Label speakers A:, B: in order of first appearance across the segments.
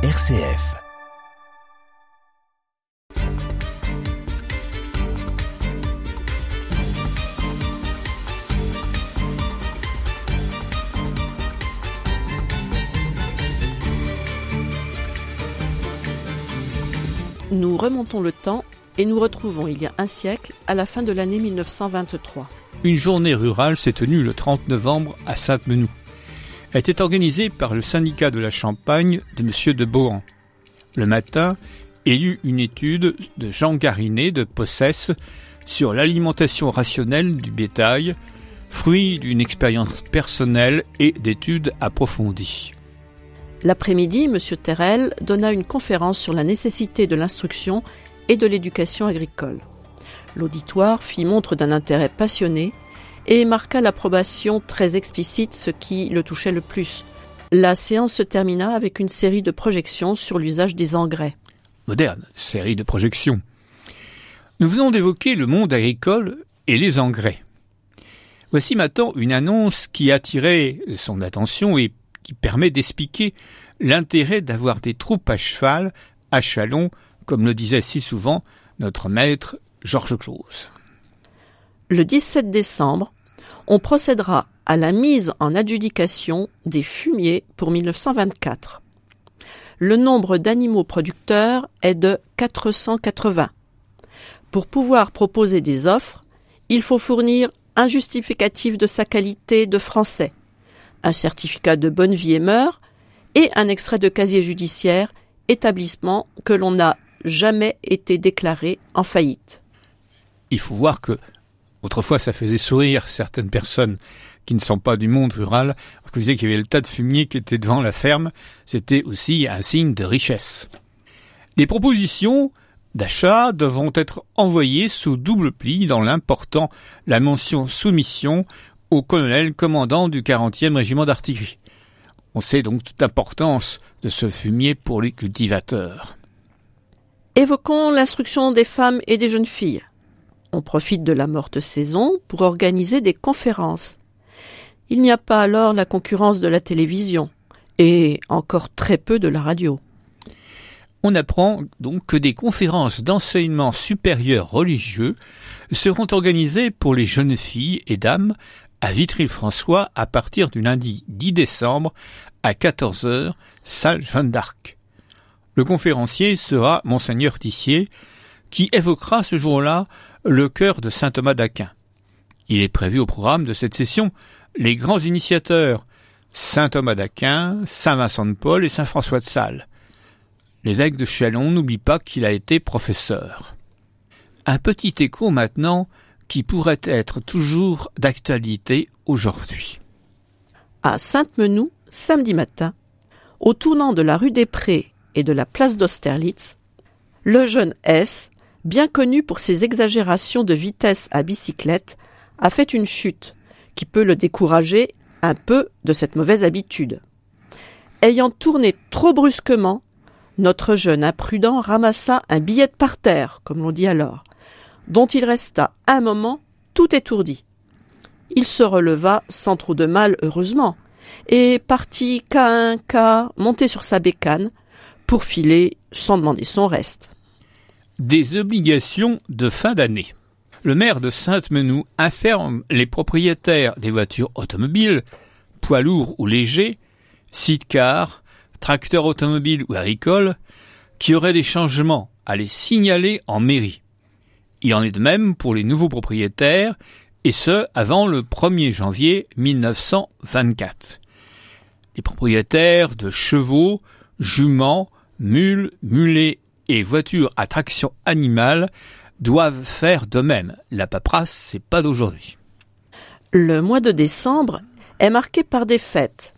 A: RCF.
B: Nous remontons le temps et nous retrouvons il y a un siècle, à la fin de l'année 1923.
C: Une journée rurale s'est tenue le 30 novembre à Sainte-Menou. Était organisée par le syndicat de la Champagne de M. de Bohan. Le matin, il y eut une étude de Jean Garinet de Possesse sur l'alimentation rationnelle du bétail, fruit d'une expérience personnelle et d'études approfondies.
B: L'après-midi, M. Terrel donna une conférence sur la nécessité de l'instruction et de l'éducation agricole. L'auditoire fit montre d'un intérêt passionné et marqua l'approbation très explicite, ce qui le touchait le plus. La séance se termina avec une série de projections sur l'usage des engrais.
C: Moderne série de projections. Nous venons d'évoquer le monde agricole et les engrais. Voici maintenant une annonce qui attirait son attention et qui permet d'expliquer l'intérêt d'avoir des troupes à cheval, à chalon, comme le disait si souvent notre maître Georges Clause.
B: Le 17 décembre, on procédera à la mise en adjudication des fumiers pour 1924. Le nombre d'animaux producteurs est de 480. Pour pouvoir proposer des offres, il faut fournir un justificatif de sa qualité de français, un certificat de bonne vie et mœurs et un extrait de casier judiciaire, établissement que l'on n'a jamais été déclaré en faillite.
C: Il faut voir que autrefois ça faisait sourire certaines personnes qui ne sont pas du monde rural, parce que vous qu'il y avait le tas de fumier qui était devant la ferme, c'était aussi un signe de richesse. Les propositions d'achat devront être envoyées sous double pli dans l'important la mention soumission au colonel commandant du 40e régiment d'artillerie. On sait donc toute l'importance de ce fumier pour les cultivateurs.
B: Évoquons l'instruction des femmes et des jeunes filles. On profite de la morte saison pour organiser des conférences. Il n'y a pas alors la concurrence de la télévision, et encore très peu de la radio.
C: On apprend donc que des conférences d'enseignement supérieur religieux seront organisées pour les jeunes filles et dames à Vitry-François à partir du lundi 10 décembre à 14h, salle Jeanne d'Arc. Le conférencier sera Monseigneur Tissier, qui évoquera ce jour-là le cœur de saint Thomas d'Aquin. Il est prévu au programme de cette session les grands initiateurs saint Thomas d'Aquin, saint Vincent de Paul et saint François de Sales. L'évêque de Chalon n'oublie pas qu'il a été professeur. Un petit écho maintenant qui pourrait être toujours d'actualité aujourd'hui.
B: À Sainte-Menou, samedi matin, au tournant de la rue des Prés et de la place d'Austerlitz, le jeune S, bien connu pour ses exagérations de vitesse à bicyclette, a fait une chute qui peut le décourager un peu de cette mauvaise habitude. Ayant tourné trop brusquement, notre jeune imprudent ramassa un billet par terre, comme l'on dit alors, dont il resta un moment tout étourdi. Il se releva sans trop de mal, heureusement, et partit qu'à un cas monter sur sa bécane pour filer sans demander son reste.
C: Des obligations de fin d'année. Le maire de Sainte-Menou informe les propriétaires des voitures automobiles, poids lourds ou légers, sidecars, tracteurs automobiles ou agricoles, qui auraient des changements à les signaler en mairie. Il en est de même pour les nouveaux propriétaires, et ce avant le 1er janvier 1924. Les propriétaires de chevaux, juments, mules, mulets et voitures à traction animale doivent faire de même. La paperasse, c'est pas d'aujourd'hui.
B: Le mois de décembre est marqué par des fêtes,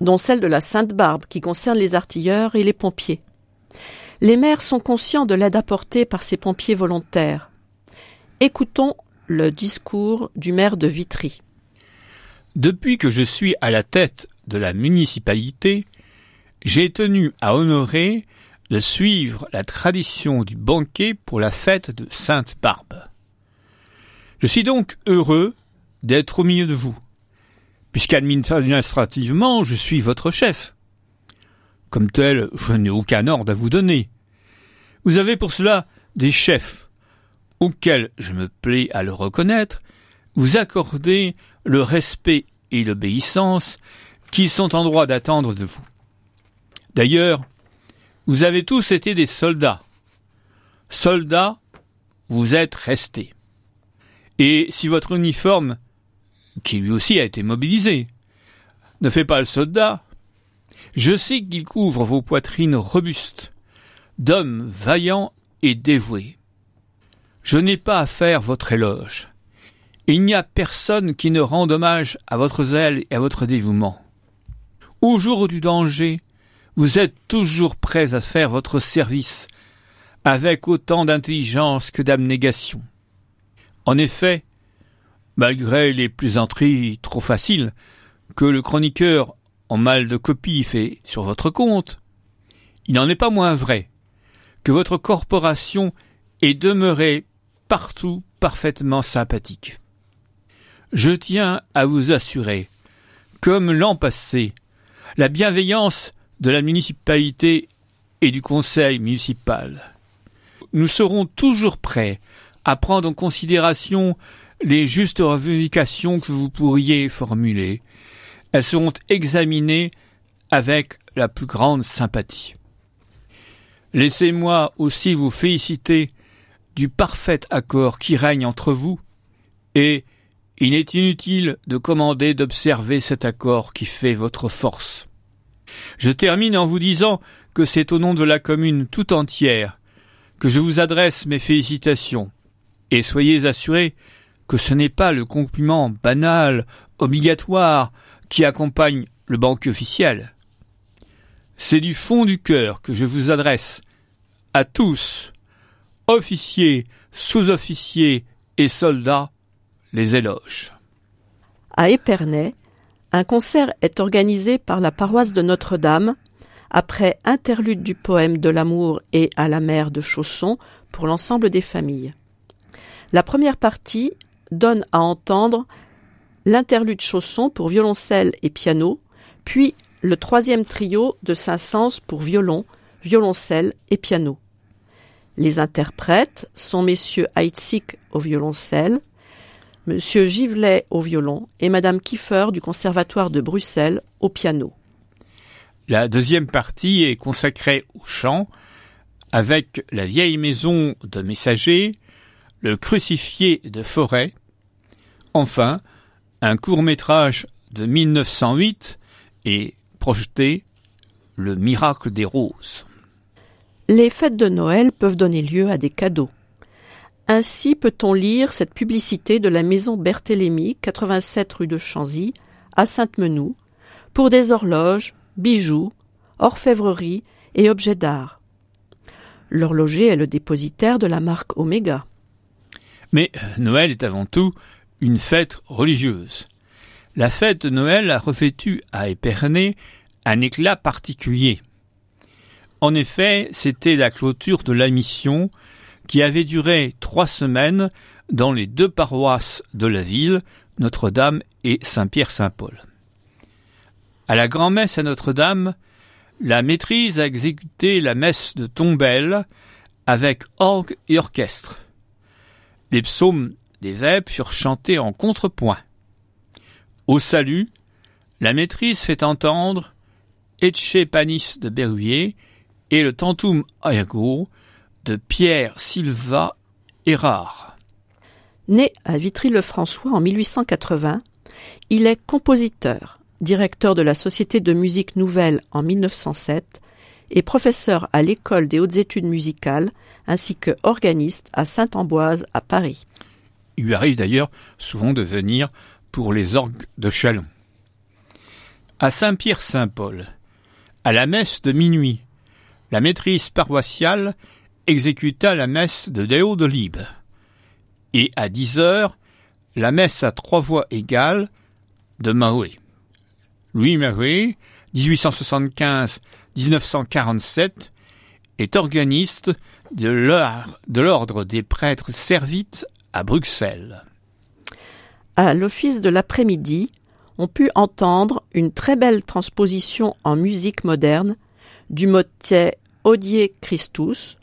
B: dont celle de la Sainte-Barbe qui concerne les artilleurs et les pompiers. Les maires sont conscients de l'aide apportée par ces pompiers volontaires. Écoutons le discours du maire de Vitry.
C: Depuis que je suis à la tête de la municipalité, j'ai tenu à honorer de suivre la tradition du banquet pour la fête de Sainte-Barbe. Je suis donc heureux d'être au milieu de vous, puisqu'administrativement je suis votre chef. Comme tel, je n'ai aucun ordre à vous donner. Vous avez pour cela des chefs, auxquels je me plais à le reconnaître, vous accordez le respect et l'obéissance qui sont en droit d'attendre de vous. D'ailleurs, vous avez tous été des soldats. Soldats, vous êtes restés. Et si votre uniforme, qui lui aussi a été mobilisé, ne fait pas le soldat, je sais qu'il couvre vos poitrines robustes, d'hommes vaillants et dévoués. Je n'ai pas à faire votre éloge. Il n'y a personne qui ne rende hommage à votre zèle et à votre dévouement. Au jour du danger, vous êtes toujours prêts à faire votre service, avec autant d'intelligence que d'abnégation. En effet, malgré les plaisanteries trop faciles que le chroniqueur en mal de copie fait sur votre compte, il n'en est pas moins vrai que votre corporation est demeurée partout parfaitement sympathique. Je tiens à vous assurer, comme l'an passé, la bienveillance de la municipalité et du conseil municipal. Nous serons toujours prêts à prendre en considération les justes revendications que vous pourriez formuler. Elles seront examinées avec la plus grande sympathie. Laissez-moi aussi vous féliciter du parfait accord qui règne entre vous, et il est inutile de commander d'observer cet accord qui fait votre force. Je termine en vous disant que c'est au nom de la commune tout entière que je vous adresse mes félicitations, et soyez assurés que ce n'est pas le compliment banal, obligatoire, qui accompagne le banquet officiel. C'est du fond du cœur que je vous adresse à tous, officiers, sous-officiers et soldats, les éloges.
B: À un concert est organisé par la paroisse de Notre-Dame après interlude du poème de l'amour et à la mer de Chausson pour l'ensemble des familles. La première partie donne à entendre l'interlude Chausson pour violoncelle et piano, puis le troisième trio de Saint-Saëns pour violon, violoncelle et piano. Les interprètes sont messieurs Heitzig au violoncelle, Monsieur Givelet au violon et Madame Kiefer du Conservatoire de Bruxelles au piano.
C: La deuxième partie est consacrée au chant, avec la vieille maison de messagers, le crucifié de forêt, enfin un court métrage de 1908 et projeté Le miracle des roses.
B: Les fêtes de Noël peuvent donner lieu à des cadeaux. Ainsi peut-on lire cette publicité de la maison Berthélémy, 87 rue de Chanzy, à Sainte-Menou, pour des horloges, bijoux, orfèvreries et objets d'art. L'horloger est le dépositaire de la marque Omega.
C: Mais Noël est avant tout une fête religieuse. La fête de Noël a revêtu à Épernay un éclat particulier. En effet, c'était la clôture de la mission qui avait duré trois semaines dans les deux paroisses de la ville, Notre-Dame et Saint-Pierre-Saint-Paul. À la grand-messe à Notre-Dame, la maîtrise a exécuté la messe de Tombelle avec orgue et orchestre. Les psaumes des vêpres furent chantés en contrepoint. Au salut, la maîtrise fait entendre Etche Panis de Berruyer et le Tantum Aergo de Pierre Silva Erard.
B: Né à Vitry-le-François en 1880, il est compositeur, directeur de la Société de musique nouvelle en 1907 et professeur à l'École des hautes études musicales ainsi que organiste à Saint-Amboise à Paris.
C: Il lui arrive d'ailleurs souvent de venir pour les orgues de Chalon. À Saint-Pierre-Saint-Paul, à la messe de minuit, la maîtrise paroissiale exécuta la messe de Déo de Libe. Et à dix heures, la messe à trois voix égales de Mahoué. Louis Mahoué, 1875-1947, est organiste de l'ordre des prêtres servites à Bruxelles.
B: À l'office de l'après-midi, on put entendre une très belle transposition en musique moderne du motet Odie Christus,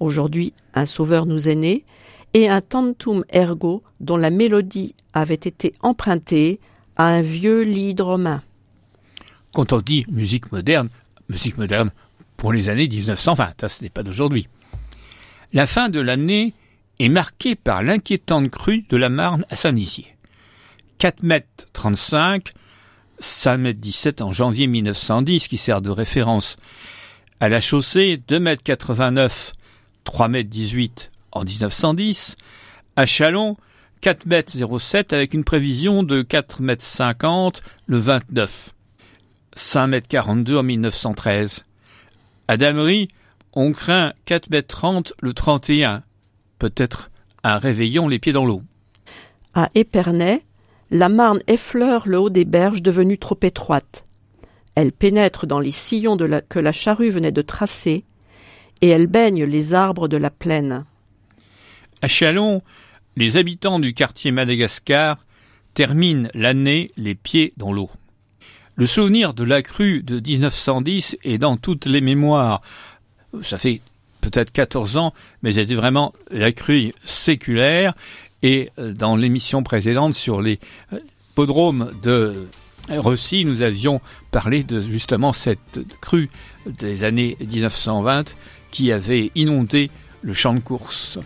B: aujourd'hui un sauveur nous est né, et un tantum ergo dont la mélodie avait été empruntée à un vieux lied romain.
C: Quand on dit musique moderne, musique moderne pour les années 1920, ce n'est pas d'aujourd'hui. La fin de l'année est marquée par l'inquiétante crue de la Marne à Saint-Nizier. 4 mètres 35, 5 mètres 17 en janvier 1910 qui sert de référence. À la chaussée, 2 mètres 89, 3 mètres 18 en 1910. À Chalon, 4 mètres 07 avec une prévision de 4 mètres 50 le 29. 5 mètres 42 en 1913. À Damery, on craint 4 mètres 30 le 31. Peut-être un réveillon les pieds dans l'eau.
B: À Épernay, la Marne effleure le haut des berges devenues trop étroites. Elle pénètre dans les sillons que la charrue venait de tracer, et elle baigne les arbres de la plaine.
C: À Chalon, les habitants du quartier Madagascar terminent l'année les pieds dans l'eau. Le souvenir de la crue de 1910 est dans toutes les mémoires. Ça fait peut-être 14 ans, mais c'était vraiment la crue séculaire et euh, dans l'émission précédente sur les euh, podromes de Russie, nous avions parlé de justement cette crue des années 1920 qui avait inondé le champ de course.